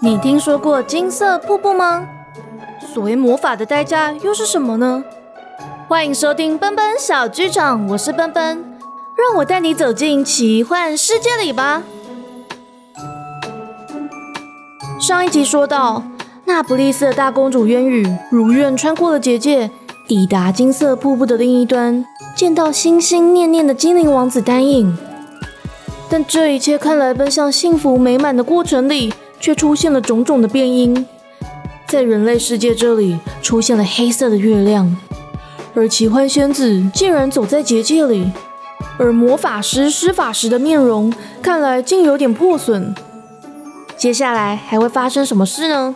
你听说过金色瀑布吗？所谓魔法的代价又是什么呢？欢迎收听奔奔小剧场，我是奔奔，让我带你走进奇幻世界里吧。上一集说到，那不勒斯的大公主渊羽如愿穿过了结界，抵达金色瀑布的另一端，见到心心念念的精灵王子丹影。但这一切看来奔向幸福美满的过程里，却出现了种种的变因。在人类世界这里，出现了黑色的月亮，而奇幻仙子竟然走在结界里，而魔法师施法时的面容看来竟有点破损。接下来还会发生什么事呢？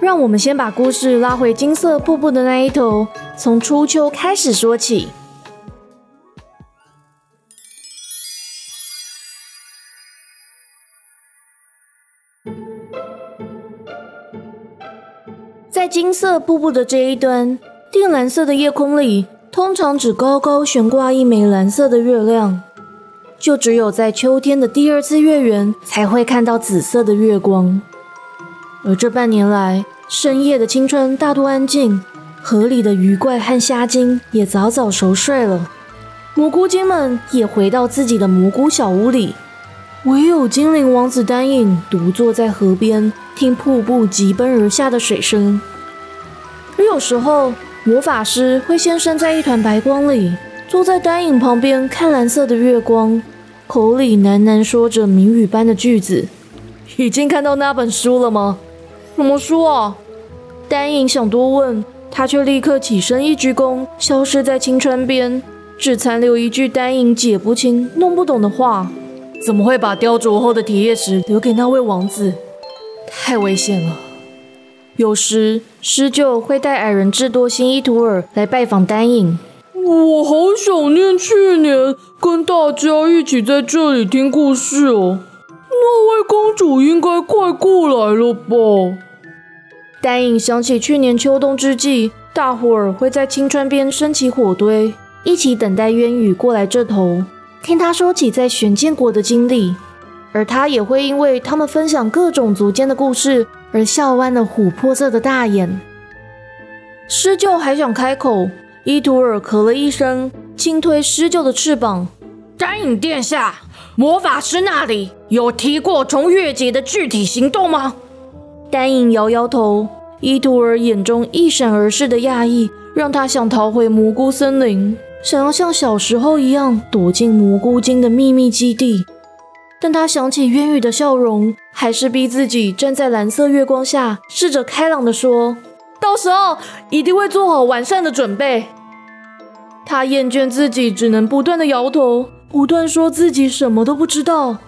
让我们先把故事拉回金色瀑布的那一头，从初秋开始说起。金色瀑布的这一端，靛蓝色的夜空里，通常只高高悬挂一枚蓝色的月亮，就只有在秋天的第二次月圆才会看到紫色的月光。而这半年来，深夜的青春大多安静，河里的鱼怪和虾精也早早熟睡了，蘑菇精们也回到自己的蘑菇小屋里，唯有精灵王子丹影独坐在河边。听瀑布急奔而下的水声，而有时候魔法师会先身在一团白光里，坐在丹影旁边看蓝色的月光，口里喃喃说着谜语般的句子。已经看到那本书了吗？什么书啊？丹影想多问，他却立刻起身一鞠躬，消失在青川边，只残留一句丹影解不清、弄不懂的话：怎么会把雕琢后的铁叶石留给那位王子？太危险了。有时狮鹫会带矮人智多星伊图尔来拜访丹影。我好想念去年跟大家一起在这里听故事哦。那位公主应该快过来了吧？丹影想起去年秋冬之际，大伙儿会在青川边升起火堆，一起等待渊羽过来这头，听他说起在玄剑国的经历。而他也会因为他们分享各种族间的故事而笑弯了琥珀色的大眼。狮鹫还想开口，伊图尔咳了一声，轻推狮鹫的翅膀。丹影殿下，魔法师那里有提过从月节的具体行动吗？丹影摇摇头。伊图尔眼中一闪而逝的讶异，让他想逃回蘑菇森林，想要像小时候一样躲进蘑菇精的秘密基地。但他想起渊羽的笑容，还是逼自己站在蓝色月光下，试着开朗地说：“到时候一定会做好完善的准备。”他厌倦自己只能不断的摇头，不断说自己什么都不知道。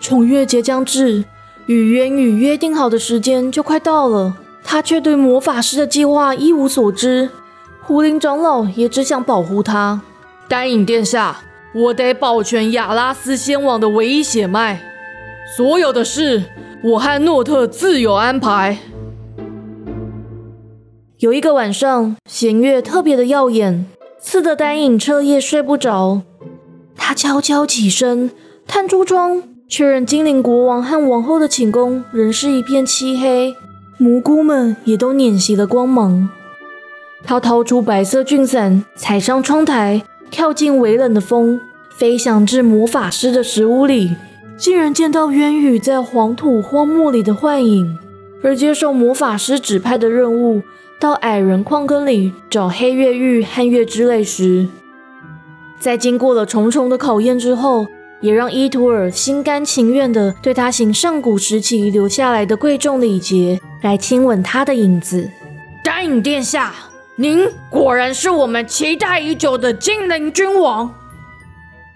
重月节将至，与渊羽约定好的时间就快到了，他却对魔法师的计划一无所知。狐灵长老也只想保护他。丹影殿下。我得保全亚拉斯仙王的唯一血脉，所有的事我和诺特自有安排。有一个晚上，弦月特别的耀眼，刺得丹影彻夜睡不着。他悄悄起身，探出窗，确认精灵国王和王后的寝宫仍是一片漆黑，蘑菇们也都碾熄了光芒。他掏出白色菌伞，踩上窗台。跳进微冷的风，飞翔至魔法师的石屋里，竟然见到渊羽在黄土荒漠里的幻影。而接受魔法师指派的任务，到矮人矿坑里找黑月玉和月之泪时，在经过了重重的考验之后，也让伊图尔心甘情愿地对他行上古时期留下来的贵重礼节，来亲吻他的影子。丹影殿下。您果然是我们期待已久的精灵君王。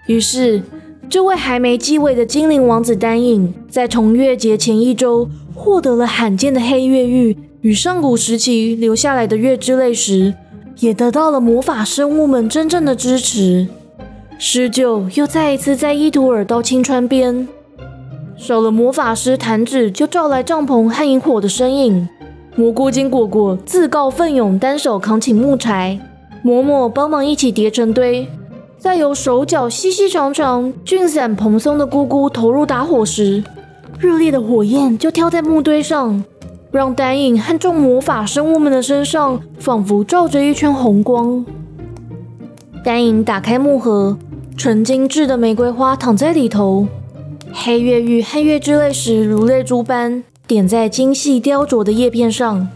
于是，这位还没继位的精灵王子丹影，在重月节前一周获得了罕见的黑月玉与上古时期留下来的月之泪时，也得到了魔法生物们真正的支持。狮鹫又再一次在伊图尔到青川边，少了魔法师弹指就照来帐篷和萤火的身影。蘑菇精果果自告奋勇，单手扛起木柴，嬷嬷帮忙一起叠成堆。再由手脚细细长长、菌散蓬松的姑姑投入打火时，热烈的火焰就跳在木堆上，让丹影和众魔法生物们的身上仿佛照着一圈红光。丹影打开木盒，纯精致的玫瑰花躺在里头，黑月玉和月之泪石如泪珠般点在精细雕琢的叶片上。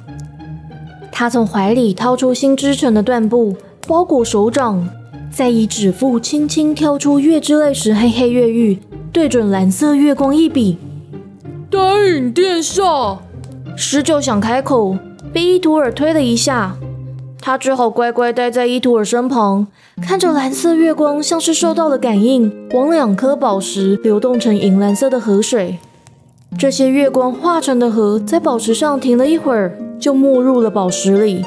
他从怀里掏出新织成的缎布，包裹手掌，再以指腹轻轻挑出月之泪石黑黑月玉，对准蓝色月光一笔。丹影殿下，十九想开口，被伊图尔推了一下，他只好乖乖待在伊图尔身旁，看着蓝色月光像是受到了感应，往两颗宝石流动成银蓝色的河水。这些月光化成的河在宝石上停了一会儿。就没入了宝石里。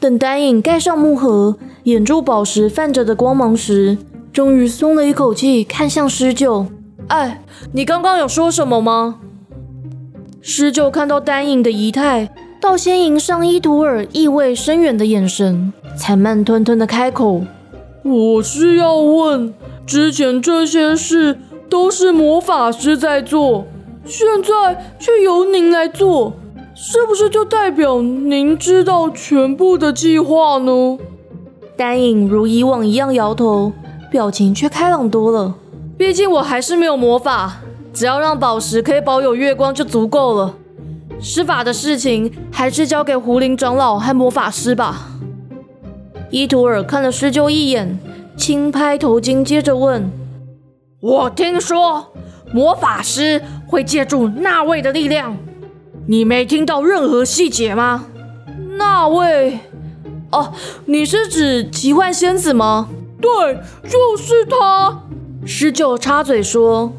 等丹影盖上木盒，掩住宝石泛着的光芒时，终于松了一口气，看向施救。哎，你刚刚有说什么吗？施救看到丹影的仪态，倒先迎上伊图尔意味深远的眼神，才慢吞吞的开口：“我是要问，之前这些事都是魔法师在做，现在却由您来做。”是不是就代表您知道全部的计划呢？丹影如以往一样摇头，表情却开朗多了。毕竟我还是没有魔法，只要让宝石可以保有月光就足够了。施法的事情还是交给胡林长老和魔法师吧。伊图尔看了施救一眼，轻拍头巾，接着问：“我听说魔法师会借助那位的力量。”你没听到任何细节吗？那位，哦，你是指奇幻仙子吗？对，就是她。十九插嘴说：“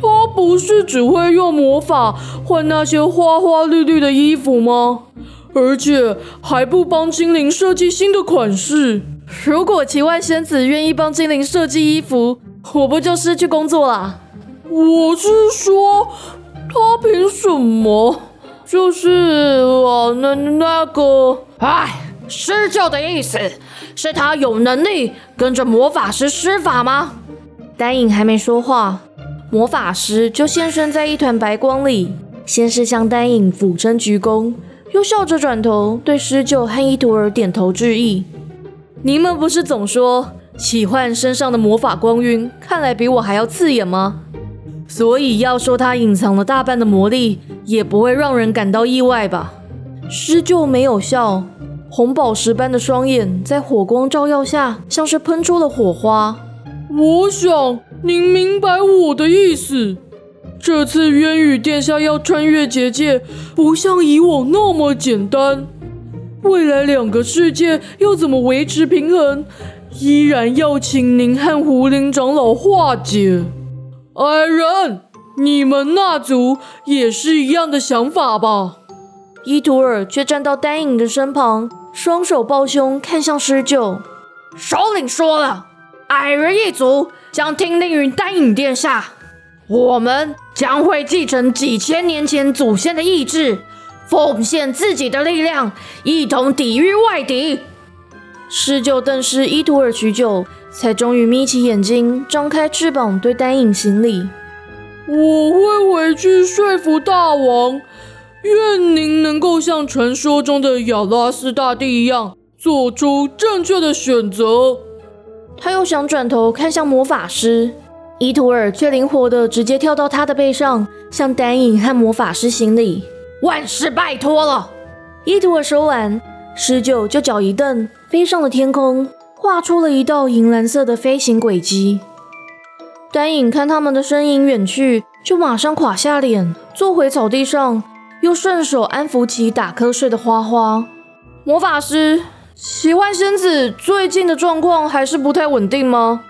她不是只会用魔法换那些花花绿绿的衣服吗？而且还不帮精灵设计新的款式。如果奇幻仙子愿意帮精灵设计衣服，我不就失去工作了？我是说，他凭什么？”就是啊，那那个，哎，施救的意思是他有能力跟着魔法师施法吗？丹影还没说话，魔法师就现身在一团白光里，先是向丹影俯身鞠躬，又笑着转头对施救和伊图尔点头致意。你们不是总说奇幻身上的魔法光晕看来比我还要刺眼吗？所以要说他隐藏了大半的魔力。也不会让人感到意外吧？施救没有笑，红宝石般的双眼在火光照耀下，像是喷出了火花。我想您明白我的意思。这次渊羽殿下要穿越结界，不像以往那么简单。未来两个世界要怎么维持平衡，依然要请您和胡林长老化解。矮人。你们那族也是一样的想法吧？伊图尔却站到丹影的身旁，双手抱胸，看向施救。首领说了，矮人一族将听令于丹影殿下，我们将会继承几千年前祖先的意志，奉献自己的力量，一同抵御外敌。施救瞪视伊图尔许久，才终于眯起眼睛，张开翅膀，对丹影行礼。我会回去说服大王，愿您能够像传说中的亚拉斯大帝一样，做出正确的选择。他又想转头看向魔法师伊图尔，却灵活的直接跳到他的背上，向丹影和魔法师行礼：“万事拜托了。”伊图尔说完，施九就脚一蹬，飞上了天空，画出了一道银蓝色的飞行轨迹。丹影看他们的身影远去，就马上垮下脸，坐回草地上，又顺手安抚起打瞌睡的花花。魔法师，奇幻仙子最近的状况还是不太稳定吗？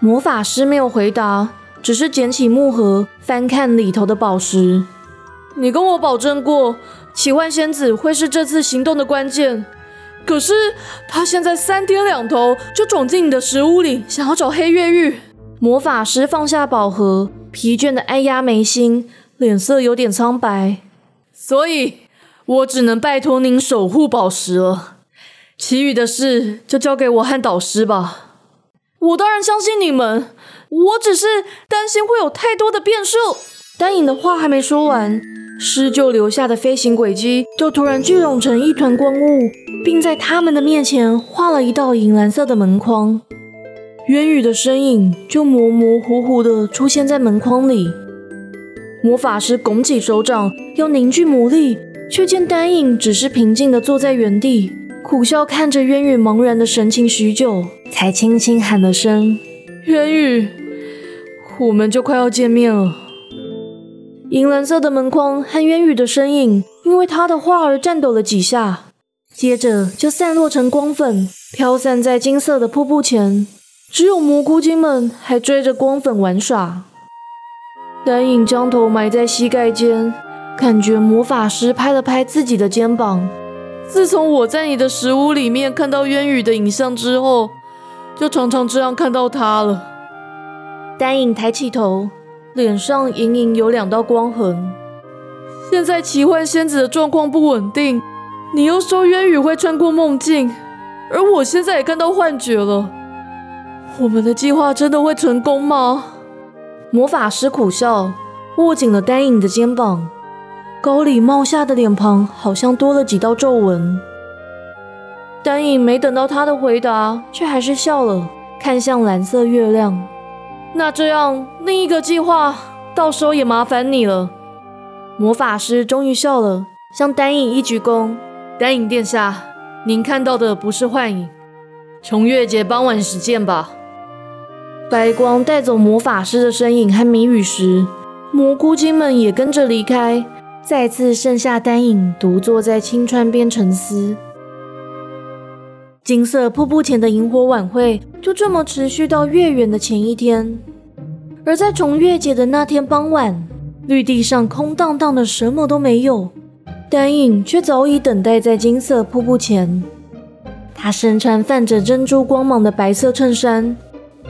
魔法师没有回答，只是捡起木盒，翻看里头的宝石。你跟我保证过，奇幻仙子会是这次行动的关键，可是她现在三天两头就闯进你的石屋里，想要找黑月玉。魔法师放下宝盒，疲倦的按压眉心，脸色有点苍白。所以，我只能拜托您守护宝石了。其余的事就交给我和导师吧。我当然相信你们，我只是担心会有太多的变数。丹影的话还没说完，施救留下的飞行轨迹就突然聚拢成一团光雾，并在他们的面前画了一道银蓝色的门框。渊羽的身影就模模糊糊地出现在门框里。魔法师拱起手掌要凝聚魔力，却见丹影只是平静地坐在原地，苦笑看着渊羽茫然的神情许久。才轻轻喊了声“渊宇”，我们就快要见面了。银蓝色的门框和渊宇的身影，因为他的话而颤抖了几下，接着就散落成光粉，飘散在金色的瀑布前。只有蘑菇精们还追着光粉玩耍。丹影将头埋在膝盖间，感觉魔法师拍了拍自己的肩膀。自从我在你的食物里面看到渊宇的影像之后。就常常这样看到他了。丹影抬起头，脸上隐隐有两道光痕。现在奇幻仙子的状况不稳定，你又说渊羽会穿过梦境，而我现在也看到幻觉了。我们的计划真的会成功吗？魔法师苦笑，握紧了丹影的肩膀，高里帽下的脸庞好像多了几道皱纹。丹影没等到他的回答，却还是笑了，看向蓝色月亮。那这样，另一个计划到时候也麻烦你了。魔法师终于笑了，向丹影一鞠躬：“丹影殿下，您看到的不是幻影，重月节傍晚时见吧。”白光带走魔法师的身影和谜语时，蘑菇精们也跟着离开，再次剩下丹影独坐在青川边沉思。金色瀑布前的萤火晚会就这么持续到月圆的前一天，而在重月节的那天傍晚，绿地上空荡荡的，什么都没有。丹影却早已等待在金色瀑布前。他身穿泛着珍珠光芒的白色衬衫，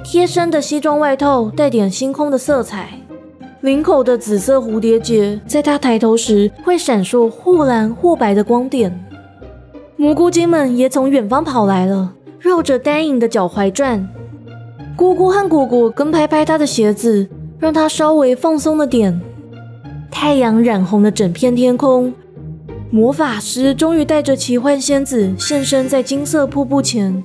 贴身的西装外套带点星空的色彩，领口的紫色蝴蝶结在他抬头时会闪烁或蓝或白的光点。蘑菇精们也从远方跑来了，绕着丹影的脚踝转。姑姑和果果跟拍拍他的鞋子，让他稍微放松了点。太阳染红了整片天空，魔法师终于带着奇幻仙子现身在金色瀑布前。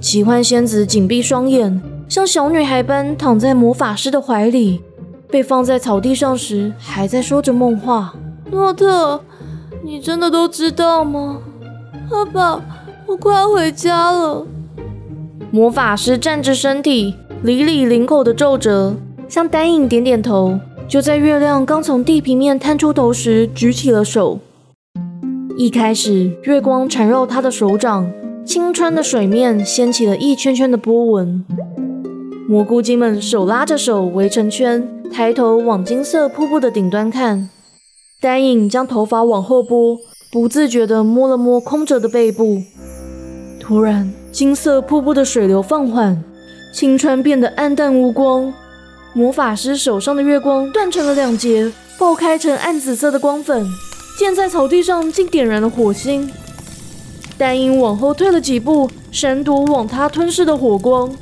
奇幻仙子紧闭双眼，像小女孩般躺在魔法师的怀里。被放在草地上时，还在说着梦话。诺特，你真的都知道吗？爸爸，我快要回家了。魔法师站直身体，理理领口的皱褶，向丹影点点头。就在月亮刚从地平面探出头时，举起了手。一开始，月光缠绕他的手掌，青川的水面掀起了一圈圈的波纹。蘑菇精们手拉着手围成圈，抬头往金色瀑布的顶端看。丹影将头发往后拨。不自觉地摸了摸空着的背部，突然，金色瀑布的水流放缓，青川变得暗淡无光。魔法师手上的月光断成了两截，爆开成暗紫色的光粉，溅在草地上，竟点燃了火星。丹影往后退了几步，闪躲往他吞噬的火光。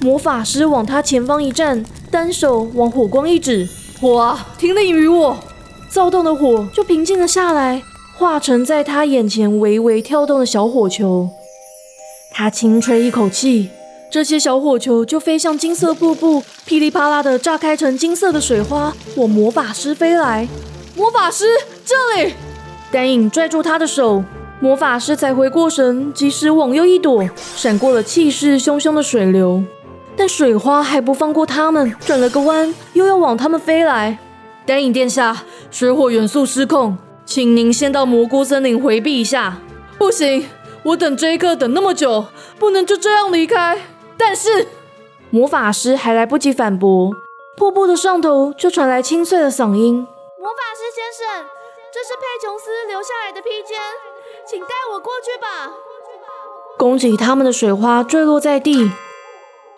魔法师往他前方一站，单手往火光一指：“火啊，停令于我！”躁动的火就平静了下来。化成在他眼前微微跳动的小火球，他轻吹一口气，这些小火球就飞向金色瀑布，噼里啪啦的炸开成金色的水花，往魔法师飞来。魔法师，这里！丹影拽住他的手，魔法师才回过神，及时往右一躲，闪过了气势汹汹的水流。但水花还不放过他们，转了个弯，又要往他们飞来。丹影殿下，水火元素失控。请您先到蘑菇森林回避一下。不行，我等这一刻等那么久，不能就这样离开。但是，魔法师还来不及反驳，瀑布的上头就传来清脆的嗓音：“魔法师先生，这是佩琼斯留下来的披肩，请带我过去吧。”攻击他们的水花坠落在地，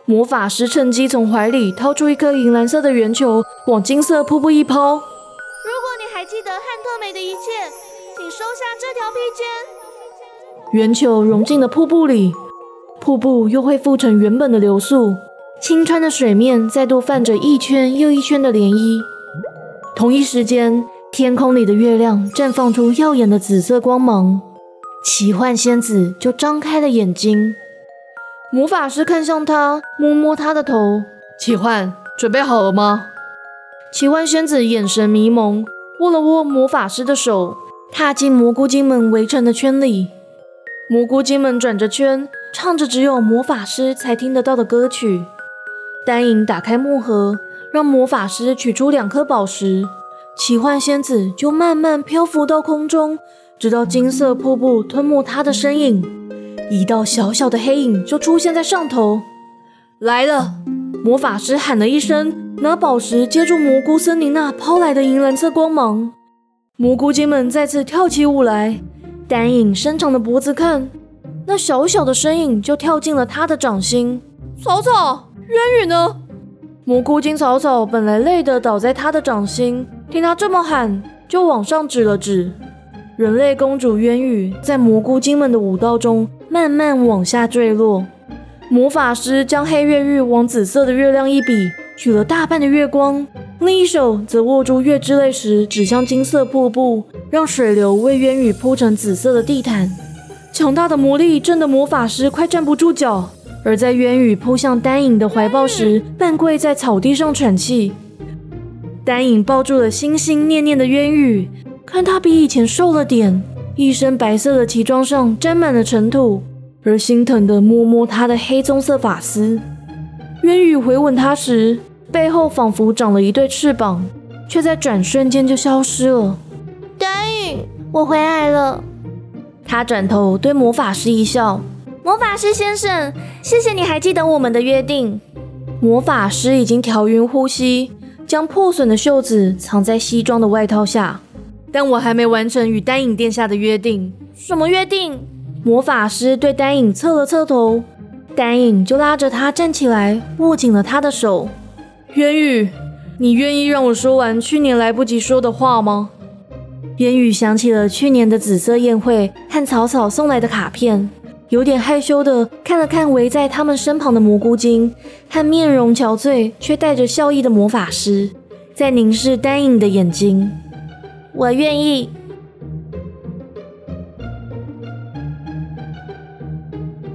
魔法师趁机从怀里掏出一颗银蓝色的圆球，往金色瀑布一抛。还记得汉特美的一切，请收下这条披肩。圆球融进了瀑布里，瀑布又恢复成原本的流速，清川的水面再度泛着一圈又一圈的涟漪。同一时间，天空里的月亮绽放出耀眼的紫色光芒，奇幻仙子就张开了眼睛。魔法师看向他，摸摸他的头。奇幻，准备好了吗？奇幻仙子眼神迷蒙，握了握魔法师的手，踏进蘑菇精们围成的圈里。蘑菇精们转着圈，唱着只有魔法师才听得到的歌曲。丹影打开木盒，让魔法师取出两颗宝石，奇幻仙子就慢慢漂浮到空中，直到金色瀑布吞没她的身影。一道小小的黑影就出现在上头，来了！魔法师喊了一声，拿宝石接住蘑菇森林那抛来的银蓝色光芒。蘑菇精们再次跳起舞来，单影伸长的脖子看，那小小的身影就跳进了他的掌心。草草，渊羽呢？蘑菇精草草本来累得倒在他的掌心，听他这么喊，就往上指了指。人类公主渊羽在蘑菇精们的舞蹈中慢慢往下坠落。魔法师将黑月玉往紫色的月亮一比，取了大半的月光，另一手则握住月之泪石，指向金色瀑布，让水流为渊羽铺成紫色的地毯。强大的魔力震得魔法师快站不住脚，而在渊羽扑向丹影的怀抱时，半跪在草地上喘气。丹影抱住了心心念念的渊羽。看他比以前瘦了点，一身白色的旗装上沾满了尘土，而心疼的摸摸他的黑棕色发丝。渊羽回吻他时，背后仿佛长了一对翅膀，却在转瞬间就消失了。丹影，我回来了。他转头对魔法师一笑：“魔法师先生，谢谢你还记得我们的约定。”魔法师已经调匀呼吸，将破损的袖子藏在西装的外套下。但我还没完成与丹影殿下的约定。什么约定？魔法师对丹影侧了侧头，丹影就拉着他站起来，握紧了他的手。渊羽，你愿意让我说完去年来不及说的话吗？渊羽想起了去年的紫色宴会和草草送来的卡片，有点害羞的看了看围在他们身旁的蘑菇精和面容憔悴却带着笑意的魔法师，在凝视丹影的眼睛。我愿意。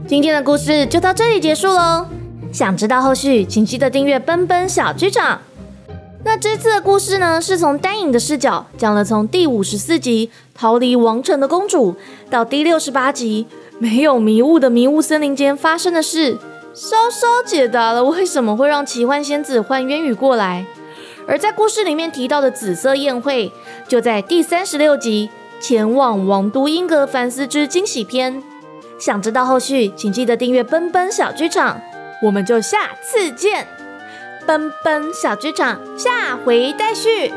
今天的故事就到这里结束喽。想知道后续，请记得订阅奔奔小剧场。那这次的故事呢，是从丹影的视角讲了从第五十四集逃离王城的公主，到第六十八集没有迷雾的迷雾森林间发生的事，稍稍解答了为什么会让奇幻仙子换渊羽过来。而在故事里面提到的紫色宴会，就在第三十六集前往王都英格凡斯之惊喜篇。想知道后续，请记得订阅奔奔小剧场，我们就下次见。奔奔小剧场下回待续。